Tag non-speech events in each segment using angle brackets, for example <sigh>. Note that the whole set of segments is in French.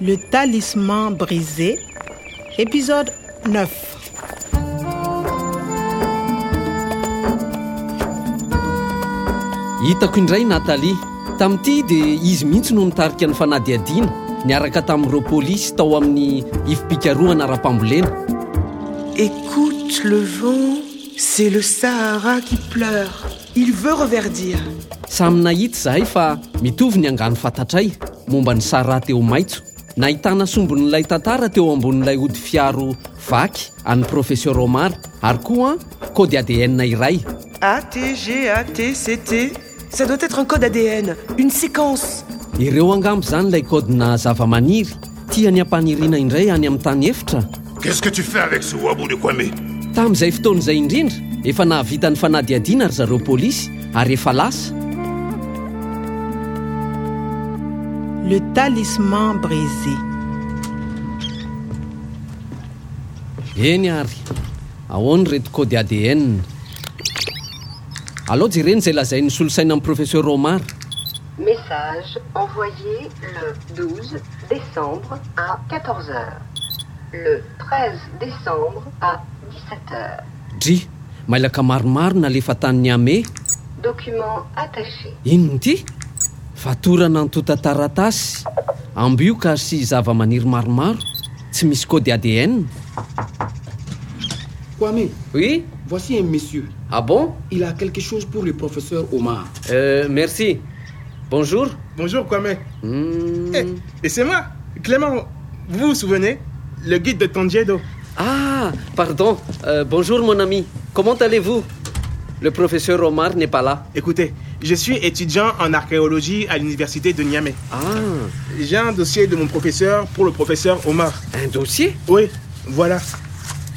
Le talisman brisé, épisode 9. hitako indray natalia tamin'ity dia izy mihitsy no nitarika ny fanadiadiana niaraka tamin'ireo polisy tao amin'ny ifipikaroana ara-pambolena Écoute le vent, c'est le Sahara qui pleure. Il veut reverdir. samy nahita zahay fa mitovy ny angano fantatray momba ny sara teo maitso nahitana sombon'ilay tantara teo ambonin'ilay ody fiaro vaky any professeur omar ary koa kody adn iray. Atg atct ça doit être un code adn une séquence. Ireo angambo zany ilay kodina zava-maniry tiany ampaniriana indray any amin'ny tany efitra qu'est-ce que tu fais avec ce wabo de koame tamin'izay fotoan'izay indrindra efa nahavita ny fanadiadiana ry zareo polisy ary efa lasa. Le talisman brisé. eny ary ahoany reto kody adn aloha jereny izay lazain'ny solosaina amin'ny professeur omar? Message envoyé le 12 décembre à 14h. Le 13 décembre à 17h. dry mailaka maromaro nalefa tanin'ny ame Document attaché. inony ity fatorana nytota taratasy ambioka sy zava-maniry maromaro tsy misy adn Kwame, oui? voici un monsieur. ah bon? Il a quelque chose pour le professeur Omar. euh, merci bonjour Bonjour Kwame. Hmm. Eh, et c'est moi, Clément. Vous vous souvenez? Le guide de Tondiedo. Ah, pardon. Euh, bonjour mon ami. Comment allez-vous? Le professeur Omar n'est pas là. Écoutez, je suis étudiant en archéologie à l'université de Niamey. Ah, J'ai un dossier de mon professeur pour le professeur Omar. un dossier? Oui, voilà.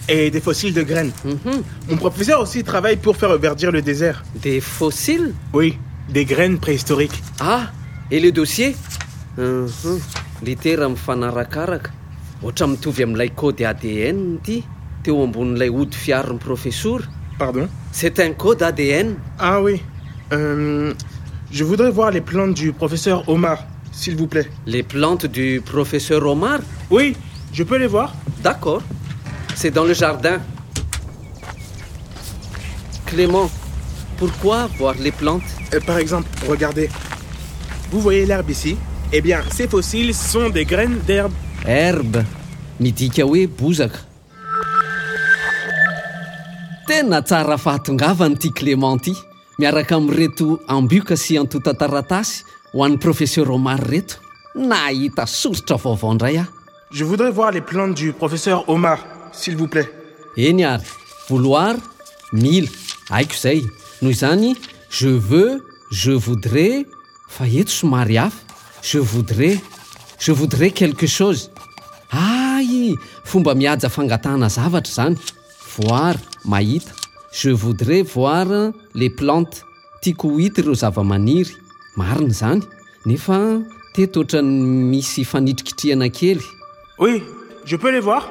Et des fossiles de graines. Mhm. Mon professeur aussi travaille pour faire reverdir le désert. Des fossiles? Oui, des graines préhistoriques. Ah, et le dossier? Mhm. litera mifanarakaraka ohatra mitovy amin'ilay code ADN ity teo ambonin'ilay ody fiarin'ny professeur Pardon? C'est un code ADN Ah oui. Euh, je voudrais voir les plantes du professeur Omar, s'il vous plaît. les plantes du professeur Omar? Oui, je peux les voir D'accord. C'est dans le jardin. Clément, pourquoi voir les plantes? Euh, Par exemple, regardez. Vous voyez l'herbe ici? Eh bien, ces fossiles sont des graines d'herbe. herbe midika hoe bozaka tena tsara fahatongavany ity clément ity miaraka amin'reto ambioka sy antota taratasy ho an'ny professeur omar reto. Nahita sorotra vaovao indray Je voudrais voir les plantes du professeur Omar, s'il vous plaît. eny ary voloara mila haiko izay. Noho izany je veux je voudrais fa eto somary hafa. Je voudrais je voudrais quelque chose. Ay fomba mihaja fangatahana zavatra zany voir mahita. Je voudrais voir les plantes. Tiako ho hita ireo zava-maniry. Marina zany. Nefa teto otrany misy fanitrikitrihana kely. Oui je peux les voir.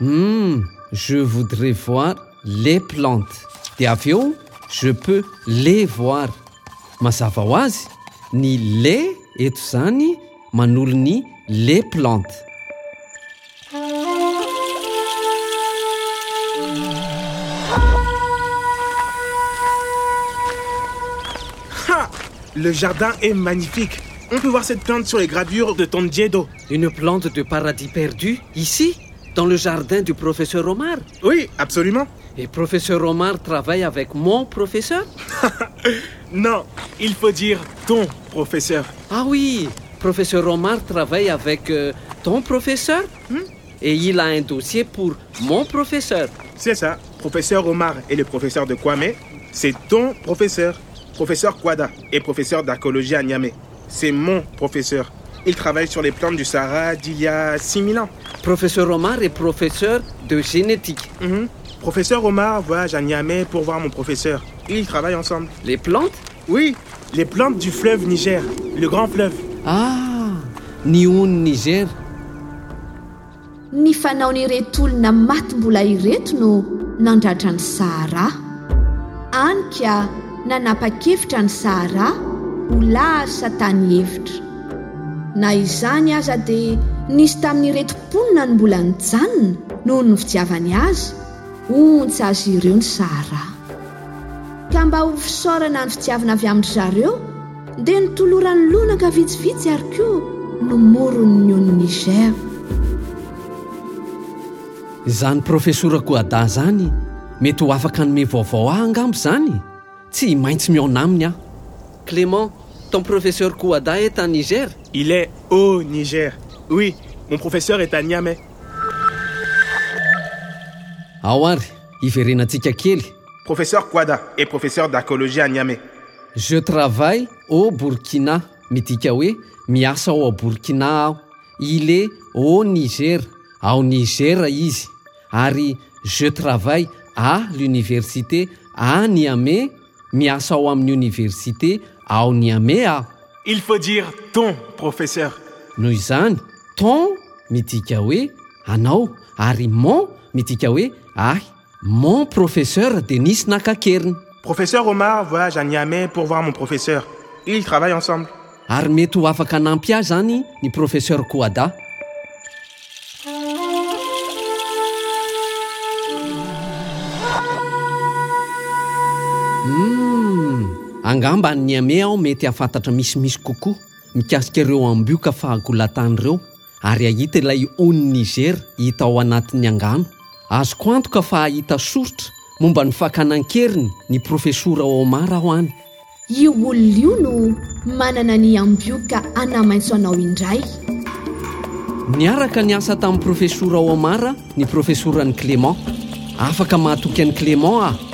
Hum je voudrais voir les plantes. De avy eo je peux les voir. Mazava ho azy. Ny le eto zany manolo ny les plantes Ha Le jardin est magnifique. On peut voir cette plante sur les gravures de Tondiedo. Une plante de paradis perdu, ici, dans le jardin du professeur Omar. Oui, absolument. Et professeur Omar travaille avec mon professeur? <laughs> Non, il faut dire ton professeur. Ah oui, professeur Omar travaille avec euh, ton professeur? Et il a un dossier pour mon professeur. C'est ça, professeur Omar et le professeur de Kwame, c'est ton professeur. Professeur Kwada et professeur d'archéologie à Niamey. C'est mon professeur. Il travaille sur les plantes du Sahara d'il y a 6000 ans. Professeur Omar est professeur de génétique. Mhm. Professeur Omar voyage à Niamey pour voir mon professeur. Ils travaillent ensemble. Les plantes? Oui, les plantes du fleuve Niger, le grand fleuve. Ah, ony Niger. ny fanaon'ireto olona maty mbola ireto no nandratra ny sahara. Anika nanapa-kevitra ny sahara ho lasa tany hevitra. Na izany aza dia nisy tamin'nyretomponina ny mbola nyjanona noho ny fijiavany azy ontsy azy ireo ny sahara. Ka mba ho fisaorana ny fidiavana avy amin-dry zareo dia nitolorany lonaka vitsivitsy ary koa nomorony nyon niger. Izany profesora koada zany. Mety ho afaka nome vaovao ah angambo zany. Tsy maintsy miaona aminy aho. Clément ton professeur koada est à niger. Il est au Niger. Oui, mon professeur est à Niamey. ao ary iverenantsika kely. Professeur Kwada est professeur d'archéologie à Niamey. je travaille au burkina. Midika hoe miasa ao a burkina aho. Il est au niger. Ao niger izy ary je travaille à l'université à Niamey. Miasa ao amin'ny université ao Niamey. A il faut dire ton professeur. Noho izany ton midika hoe anao. Ary mon midika hoe ahy mon professeur de nisy nakakeriny professeur omar voyage à Niamey pour voir mon professeur. Ils travaillent ensemble. Ary mety ho afaka nampy ah zany ny professeur koada Mmm, angamba ny ame aho mety hahafantatra misimisy kokoa. Mikasikaireo ambioka fahakolatanyireo ary ahita ilay ony niger hita ao anatin'ny angano. Azoko antoka fa hahita sorotra momba ny fakanan-keriny ny profesora omara aho any io olona io no manana ny ambioka anamaintso anao indray. Niaraka ny asa tamin'ny profesora omara ny profesoran'i clément. Afaka mahatoky an'i clément ah